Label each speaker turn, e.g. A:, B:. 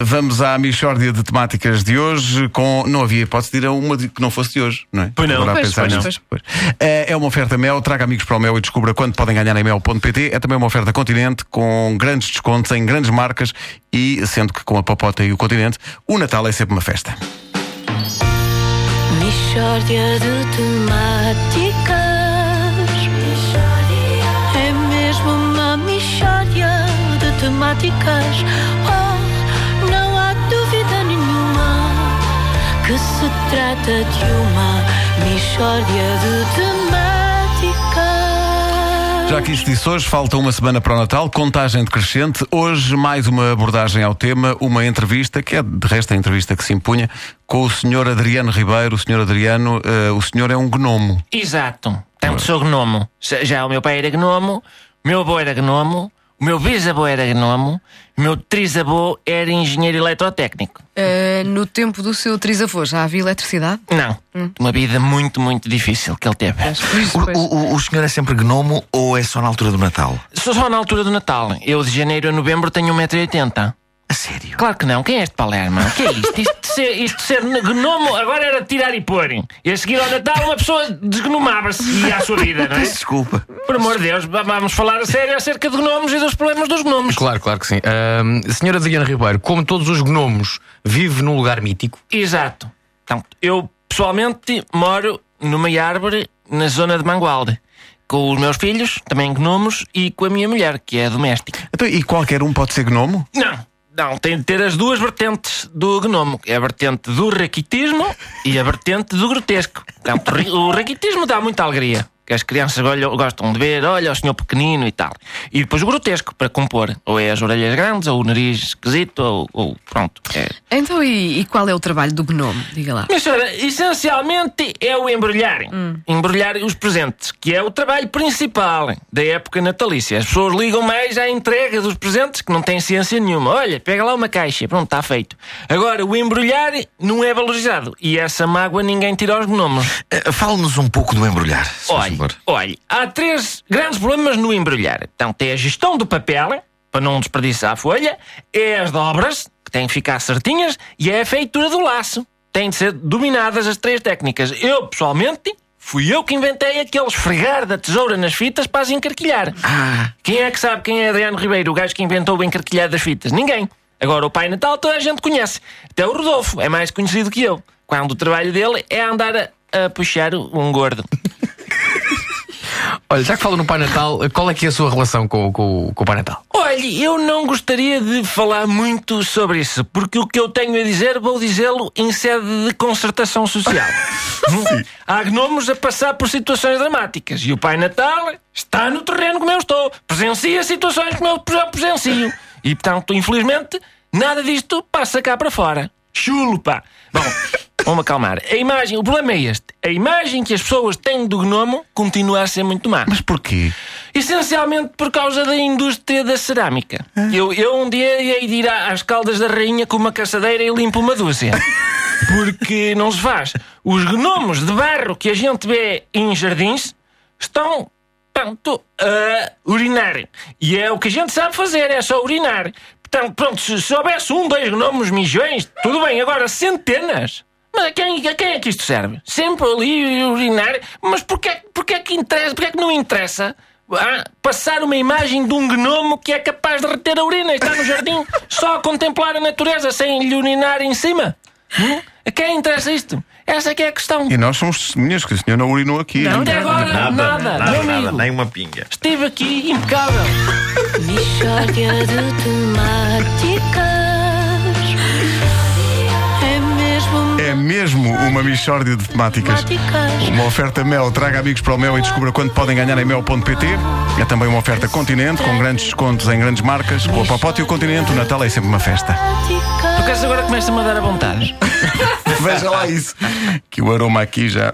A: Vamos à Michórdia de temáticas de hoje com. Não havia hipótese de ir a uma de- que não fosse de hoje, não é?
B: Pois não.
A: Agora a
B: Pois,
A: pensar
B: pois,
A: nisso. Pois. É é uma oferta Mel, traga amigos para o Mel e descubra quanto podem ganhar em mel.pt. É também uma oferta Continente com grandes descontos em grandes marcas e, sendo que com a Papota e o Continente, o Natal é sempre uma festa.
C: Mishória de temáticas É mesmo uma mishória de temáticas trata de uma mishória de temáticas
A: Já que isto disse hoje, falta uma semana para o Natal, contagem decrescente. Hoje, mais uma abordagem ao tema, uma entrevista, que é de resto a entrevista que se impunha, com o senhor Adriano Ribeiro. O senhor Adriano, eh, o senhor é um gnomo.
B: Exato. Portanto, sou gnomo. Já já o meu pai era gnomo, o meu avô era gnomo, o meu bisavô era gnomo, o meu trisavô era engenheiro eletrotécnico.
D: Uh, no tempo do seu trisavô já havia eletricidade?
B: Não. Uma vida muito, muito difícil que ele teve.
D: Pois.
E: o- o- o senhor é sempre gnomo ou é só na altura do Natal?
B: Sou só na altura do Natal. Eu de janeiro a novembro tenho 1,80m.
E: A sério?
B: Claro que não. Quem é este Palermo? O que é isto? Isto de ser, isto de ser gnomo agora era tirar e pôr. E a seguir ao Natal uma pessoa desgnomava-se e ia à sua vida, não é?
E: Desculpa.
B: Por amor de Deus, va- vamos falar a sério acerca de gnomos e dos problemas dos gnomos.
F: Claro, claro que sim. Ahm, senhora Adriana Ribeiro, como todos os gnomos, vive num lugar mítico.
B: Exato. Então, eu pessoalmente moro numa árvore na zona de Mangualde. Com os meus filhos, também gnomos, e com a minha mulher, que é doméstica.
A: Então, e qualquer um pode ser gnomo?
B: Não, não, tem de ter as duas vertentes do gnomo. É a vertente do raquitismo e a vertente do grotesco. Portanto, o ri- o raquitismo dá muita alegria. Que as crianças olham- gostam de ver, olha o senhor pequenino e tal. E depois o grotesco, para compor. Ou é as orelhas grandes, ou o nariz esquisito, ou, ou pronto. É.
D: Então, e, e qual é o trabalho do gnomo? Diga lá.
B: Mas, senhora, essencialmente é o embrulhar. Embrulhar os presentes, que é o trabalho principal da época natalícia. As pessoas ligam mais à entrega dos presentes, que não tem ciência nenhuma. Olha, pega lá uma caixa, pronto, está feito. Agora, o embrulhar não é valorizado. E essa mágoa ninguém tira aos gnomos.
E: Eh, Fale-nos um pouco do embrulhar,
B: Olha,
E: favor.
B: olha, há três grandes problemas no embrulhar. Então, tem a gestão do papel, para não desperdiçar a folha, é as dobras, que têm que ficar certinhas, e é a feitura do laço. Têm de ser dominadas as três técnicas. Eu, pessoalmente, fui eu que inventei aquele esfregar da tesoura nas fitas para as encarquilhar.
E: Ah,
B: Quem é que sabe quem é Adriano Ribeiro, o gajo que inventou o encarquilhar das fitas? Ninguém. Agora, o Pai Natal toda a gente conhece. Até o Rodolfo é mais conhecido que eu. Quando o trabalho dele é andar a, a puxar um gordo.
F: Olha, já que fala no Pai Natal, qual é que é a sua relação com, com- com o Pai Natal?
B: Olha, eu não gostaria de falar muito sobre isso, porque o que eu tenho a dizer vou dizê-lo em sede de concertação social. Há gnomos a passar por situações dramáticas e o Pai Natal está no terreno como eu estou, presencia situações como eu pre- presencio. E portanto, infelizmente, nada disto passa cá para fora. Chulo, pá! Bom, vamos acalmar. A imagem, o problema é este: a imagem que as pessoas têm do gnomo continua a ser muito má.
A: Mas porquê?
B: Essencialmente por causa da indústria da cerâmica. Eu, eu um dia hei de ir às caldas da rainha com uma caçadeira e limpo uma dúzia. Porque não se faz. Os gnomos de barro que a gente vê em jardins estão, portanto, a urinar. E é o que a gente sabe fazer, é só urinar. Portanto, pronto, se, se houvesse um, dois gnomos mijões, tudo bem. Agora, centenas. Mas a quem, a quem é que isto serve? Sempre ali urinar. Mas porquê, porquê, que, interessa, porquê que não interessa ah, passar uma imagem de um gnomo que é capaz de reter a urina e está no jardim só a contemplar a natureza sem lhe urinar em cima? Hum? A quem interessa isto? Essa é que é a questão.
A: E nós somos testemunhas que o senhor não urinou aqui.
B: Até agora, nada, meu amigo.
E: nem uma pinga.
B: Estive aqui impecável.
C: Mishória de temáticas mesmo
A: uma Michórdia de
C: temáticas.
A: Uma oferta Mel, traga amigos para o Mel e descubra quanto podem ganhar em mel.pt. É também uma oferta Continente, com grandes descontos em grandes marcas. Com a Papota e o Continente, o Natal é sempre uma festa.
B: Por acaso agora começa-me a dar a vontade.
A: Veja lá isso. Que o aroma aqui já.